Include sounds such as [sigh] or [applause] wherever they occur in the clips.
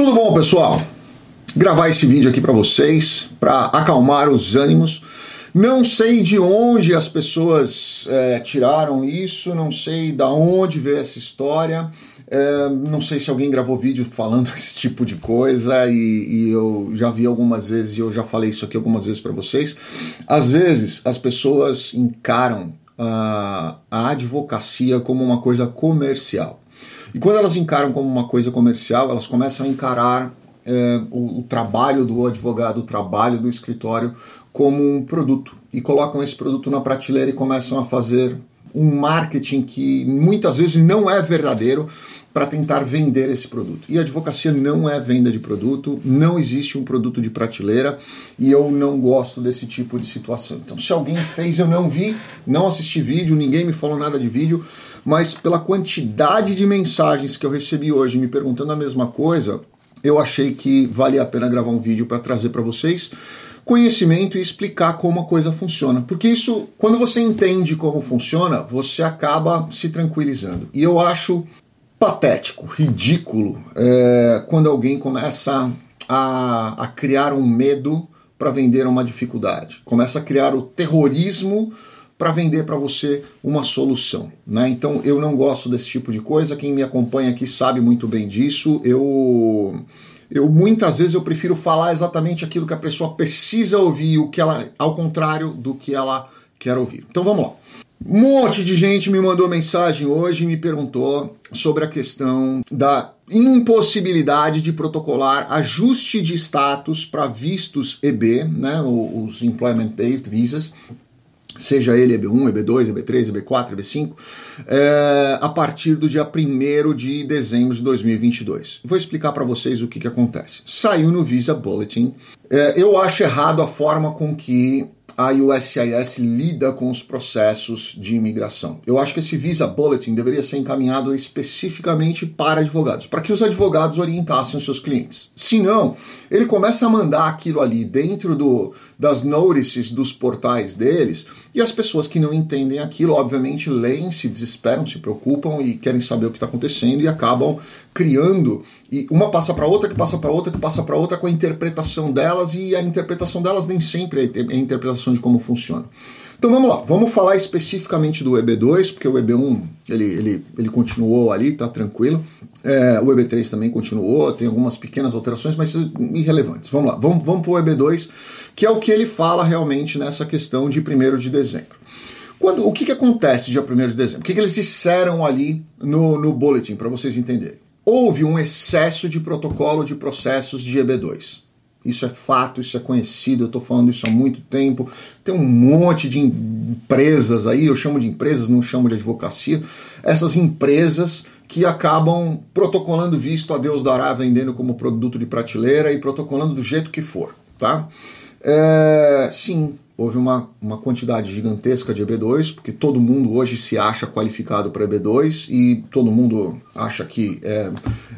Tudo bom, pessoal? Gravar esse vídeo aqui para vocês, para acalmar os ânimos. Não sei de onde as pessoas é, tiraram isso, não sei da onde veio essa história. É, não sei se alguém gravou vídeo falando [laughs] esse tipo de coisa e, e, eu já vi algumas vezes e eu já falei isso aqui algumas vezes para vocês. Às vezes as pessoas encaram a, a advocacia como uma coisa comercial. E quando elas encaram como uma coisa comercial, elas começam a encarar é, o, o, trabalho do advogado, o trabalho do escritório como um produto e colocam esse produto na prateleira e começam a fazer um marketing que muitas vezes não é verdadeiro para tentar vender esse produto. E a advocacia não é venda de produto, não existe um produto de prateleira e eu não gosto desse tipo de situação. Então, se alguém fez, eu não vi, não assisti vídeo, ninguém me falou nada de vídeo, mas pela quantidade de mensagens que eu recebi hoje me perguntando a mesma coisa, eu achei que valia a pena gravar um vídeo para trazer para vocês conhecimento e explicar como a coisa funciona. Porque isso, quando você entende como funciona, você acaba se tranquilizando. E eu acho patético, ridículo, é, quando alguém começa a, a criar um medo para vender uma dificuldade, começa a criar o terrorismo para vender para você uma solução. Né? Então eu não gosto desse tipo de coisa. Quem me acompanha aqui sabe muito bem disso. Eu eu muitas vezes eu prefiro falar exatamente aquilo que a pessoa precisa ouvir, o que ela, ao contrário do que ela quer ouvir. Então vamos lá. Um monte de gente me mandou mensagem hoje e me perguntou sobre a questão da impossibilidade de protocolar ajuste de status para vistos EB, né, os Employment Based Visas, seja ele EB1, EB2, EB3, EB4, EB5, é, a partir do dia 1 de dezembro de 2022. Vou explicar para vocês o que, que acontece. Saiu no Visa Bulletin. É, eu acho errado a forma com que a USCIS lida com os processos de imigração. Eu acho que esse Visa Bulletin deveria ser encaminhado especificamente para advogados, para que os advogados orientassem os seus clientes. Se não, ele começa a mandar aquilo ali dentro do, das notices dos portais deles e as pessoas que não entendem aquilo, obviamente, leem, se desesperam, se preocupam e querem saber o que está acontecendo e acabam criando e uma passa para outra, que passa para outra, que passa para outra com a interpretação delas e a interpretação delas nem sempre é a interpretação de como funciona. Então vamos lá, vamos falar especificamente do EB2, porque o EB1 ele, ele, ele continuou ali, tá tranquilo. É, o EB3 também continuou, tem algumas pequenas alterações, mas irrelevantes. Vamos lá, vamos, vamos para o EB2, que é o que ele fala realmente nessa questão de 1 de dezembro. Quando, o que, que acontece dia 1 de dezembro? O que, que eles disseram ali no, no bulletin, para vocês entenderem? Houve um excesso de protocolo de processos de EB2. Isso é fato, isso é conhecido, eu estou falando isso há muito tempo. Tem um monte de empresas aí, eu chamo de empresas, não chamo de advocacia. Essas empresas que acabam protocolando visto a Deus dará, vendendo como produto de prateleira e protocolando do jeito que for, tá? É, sim, houve uma, uma quantidade gigantesca de EB2, porque todo mundo hoje se acha qualificado para EB2 e todo mundo acha que é,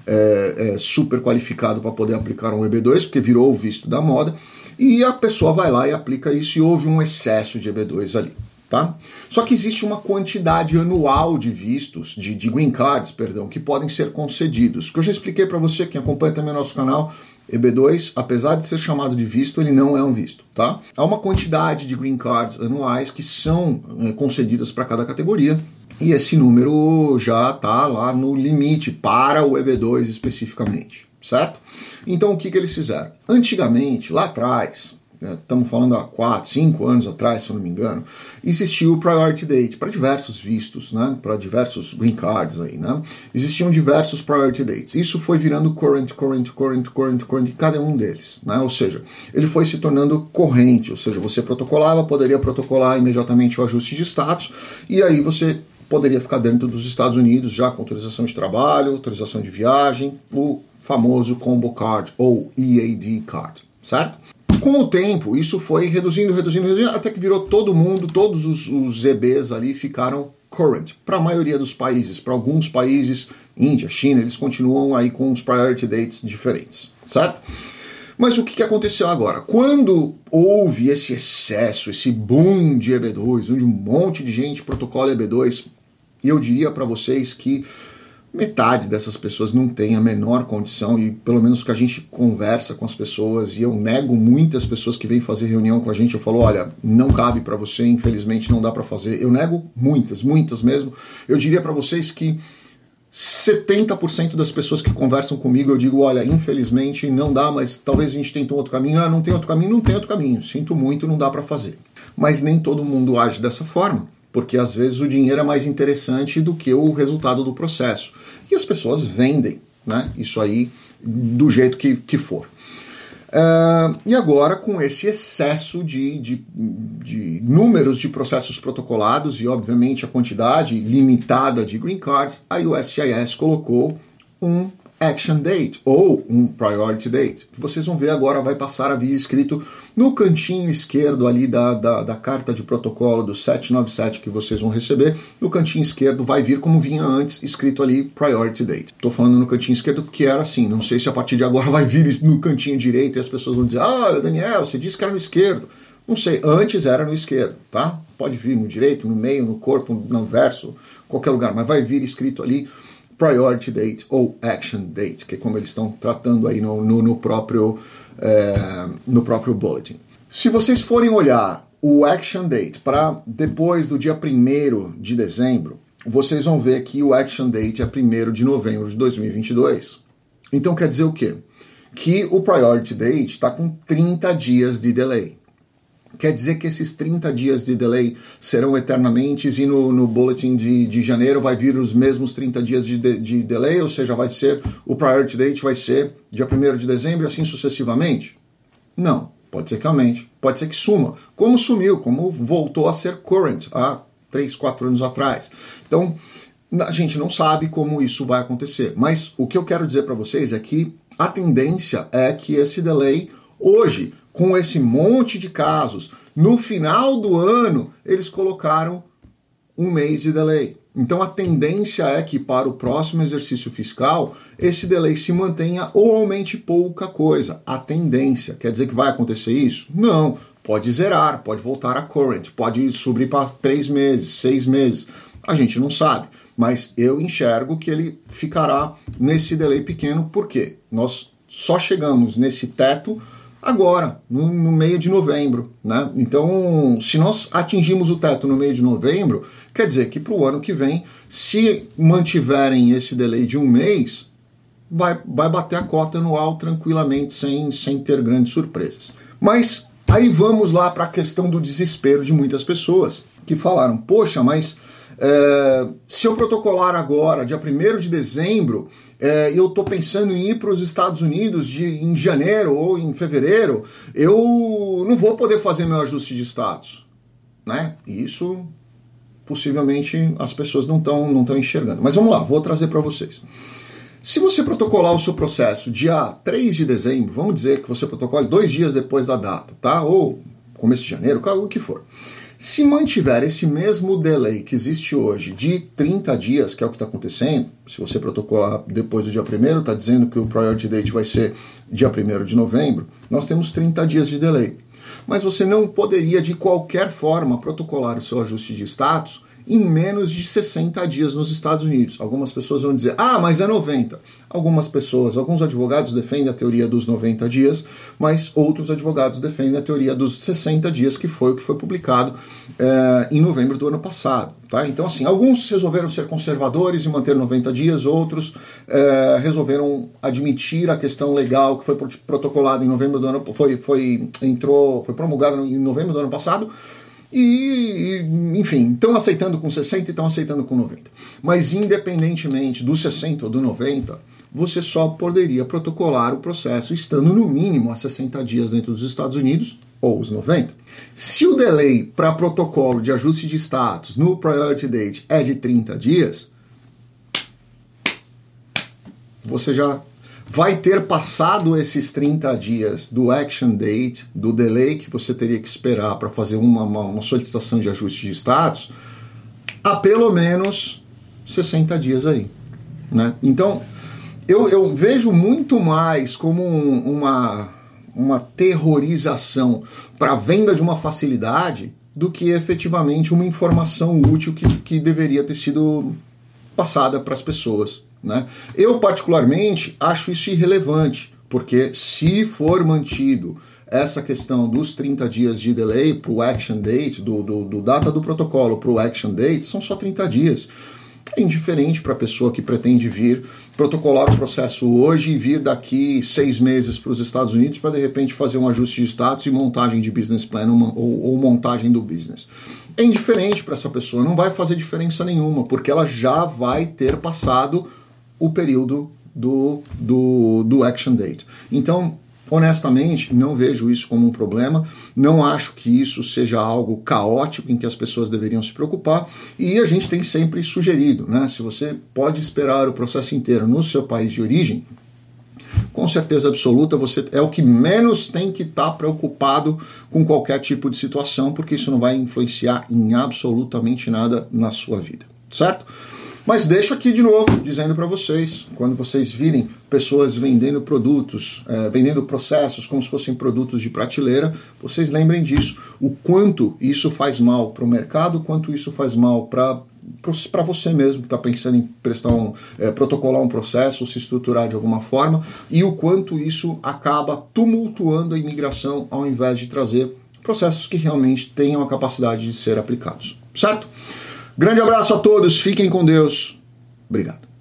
é, é super qualificado para poder aplicar um EB2, porque virou o visto da moda, e a pessoa vai lá e aplica isso e houve um excesso de EB2 ali. Tá? Só que existe uma quantidade anual de vistos, de, de green cards, perdão, que podem ser concedidos. Que eu já expliquei para você, quem acompanha também o nosso canal, EB2, apesar de ser chamado de visto, ele não é um visto, tá? Há uma quantidade de green cards anuais que são é, concedidas para cada categoria e esse número já está lá no limite para o EB2 especificamente, certo? Então o que, que eles fizeram? Antigamente, lá atrás, estamos falando há 4, 5 anos atrás, se eu não me engano, existiu o Priority Date para diversos vistos, né, para diversos green cards aí, né, existiam diversos Priority Dates. Isso foi virando current, current, current, current, current, cada um deles, né, ou seja, ele foi se tornando corrente, ou seja, você protocolava, poderia protocolar imediatamente o ajuste de status, e aí você poderia ficar dentro dos Estados Unidos já com autorização de trabalho, autorização de viagem, o famoso Combo Card ou EAD Card, certo? Com o tempo, isso foi reduzindo, reduzindo, reduzindo, até que virou todo mundo, todos os, os EBs ali ficaram current. Para a maioria dos países, para alguns países, Índia, China, eles continuam aí com os priority dates diferentes, certo? Mas o que aconteceu agora? Quando houve esse excesso, esse boom de EB2, onde um monte de gente protocola EB2, eu diria para vocês que metade dessas pessoas não tem a menor condição, e pelo menos que a gente conversa com as pessoas, e eu nego muitas pessoas que vêm fazer reunião com a gente, eu falo, olha, não cabe para você, infelizmente não dá para fazer. Eu nego muitas, muitas mesmo. Eu diria para vocês que 70% das pessoas que conversam comigo eu digo, olha, infelizmente não dá, mas talvez a gente tente um outro caminho. Ah, não tem outro caminho, não tem outro caminho. Sinto muito, não dá para fazer. Mas nem todo mundo age dessa forma porque às vezes o dinheiro é mais interessante do que o resultado do processo. E as pessoas vendem né, isso aí do jeito que, que for. Uh, e agora, com esse excesso de, de, de, números de processos protocolados e, obviamente, a quantidade limitada de green cards, a USCIS colocou um action date ou um priority date, que vocês vão ver agora vai passar a vir escrito no cantinho esquerdo ali da, da, da, carta de protocolo do 797 que vocês vão receber, no cantinho esquerdo vai vir como vinha antes, escrito ali priority date. Estou falando no cantinho esquerdo porque era assim, não sei se a partir de agora vai vir no cantinho direito e as pessoas vão dizer, ah, Daniel, você disse que era no esquerdo. Não sei, antes era no esquerdo, tá? Pode vir no direito, no meio, no corpo, no verso, qualquer lugar, mas vai vir escrito ali priority date ou action date, que é como eles estão tratando aí no, no, no próprio, é, no próprio bulletin. Se vocês forem olhar o action date para depois do dia 1 de dezembro, vocês vão ver que o action date é 1 de novembro de 2022. Então quer dizer o quê? Que o priority date está com 30 dias de delay. Quer dizer que esses 30 dias de delay serão eternamente e no, no bulletin de, de janeiro vai vir os mesmos 30 dias de, de, de delay, ou seja, vai ser o priority date vai ser dia 1 de dezembro e assim sucessivamente? Não, pode ser que aumente, pode ser que suma, como sumiu, como voltou a ser current há 3, 4 anos atrás. Então, a gente não sabe como isso vai acontecer, mas o que eu quero dizer para vocês é que a tendência é que esse delay hoje com esse monte de casos, no final do ano eles colocaram um mês de delay. Então a tendência é que para o próximo exercício fiscal esse delay se mantenha ou aumente pouca coisa. A tendência quer dizer que vai acontecer isso? Não. Pode zerar, pode voltar a current, pode subir para três meses, seis meses. A gente não sabe, mas eu enxergo que ele ficará nesse delay pequeno porque nós só chegamos nesse teto agora, no, no, meio de novembro. Né? Então, se nós atingimos o teto no meio de novembro, quer dizer que para o ano que vem, se mantiverem esse delay de um mês, vai, vai bater a cota anual tranquilamente, sem, sem ter grandes surpresas. Mas aí vamos lá para a questão do desespero de muitas pessoas que falaram: poxa, mas é, se eu protocolar agora, dia 1 de dezembro, é, eu estou pensando em ir para os Estados Unidos de, em janeiro ou em fevereiro, eu não vou poder fazer meu ajuste de status. Né? Isso possivelmente as pessoas não estão não enxergando. Mas vamos lá, vou trazer para vocês. Se você protocolar o seu processo dia 3 de dezembro, vamos dizer que você protocole dois dias depois da data, tá? Ou começo de janeiro, o que for. Se mantiver esse mesmo delay que existe hoje de 30 dias, que é o que está acontecendo, se você protocolar depois do dia 1 está dizendo que o priority date vai ser dia 1 de novembro, nós temos 30 dias de delay. Mas você não poderia, de qualquer forma, protocolar o seu ajuste de status em menos de 60 dias nos Estados Unidos. Algumas pessoas vão dizer, ah, mas é 90. Algumas pessoas, alguns advogados defendem a teoria dos 90 dias, mas outros advogados defendem a teoria dos 60 dias, que foi o que foi publicado é, em novembro do ano passado. Tá? Então, assim, alguns resolveram ser conservadores e manter 90 dias, outros é, resolveram admitir a questão legal que foi protocolada em novembro do ano, foi, foi, entrou, foi promulgada em novembro do ano passado, e, enfim, estão aceitando com 60 e estão aceitando com 90. Mas independentemente do 60 ou do 90, você só poderia protocolar o processo estando no mínimo a 60 dias dentro dos Estados Unidos ou os 90. Se o delay para protocolo de ajuste de status no priority date é de 30 dias, você já vai ter passado esses 30 dias do action date, do delay que você teria que esperar para fazer uma, uma, uma, solicitação de ajuste de status, há pelo menos 60 dias aí. Né? Então, eu, eu vejo muito mais como um, uma, uma terrorização para a venda de uma facilidade do que efetivamente uma informação útil que, que deveria ter sido passada para as pessoas. Né? Eu, particularmente, acho isso irrelevante, porque se for mantido essa questão dos 30 dias de delay para o action date, do, do, do data do protocolo para o action date, são só 30 dias. É indiferente para a pessoa que pretende vir protocolar o processo hoje e vir daqui seis meses para os Estados Unidos para de repente fazer um ajuste de status e montagem de business plan ou, ou montagem do business. É indiferente para essa pessoa, não vai fazer diferença nenhuma, porque ela já vai ter passado o período do, do, do action date. Então, honestamente, não vejo isso como um problema, não acho que isso seja algo caótico em que as pessoas deveriam se preocupar, e a gente tem sempre sugerido, né? Se você pode esperar o processo inteiro no seu país de origem, com certeza absoluta você é o que menos tem que estar tá preocupado com qualquer tipo de situação, porque isso não vai influenciar em absolutamente nada na sua vida, certo? Mas deixo aqui de novo dizendo para vocês, quando vocês virem pessoas vendendo produtos, é, vendendo processos como se fossem produtos de prateleira, vocês lembrem disso, o quanto isso faz mal para o mercado, quanto isso faz mal para para você mesmo que está pensando em prestar um, é, protocolar um processo, se estruturar de alguma forma, e o quanto isso acaba tumultuando a imigração ao invés de trazer processos que realmente tenham a capacidade de ser aplicados. Certo? Grande abraço a todos, fiquem com Deus. Obrigado.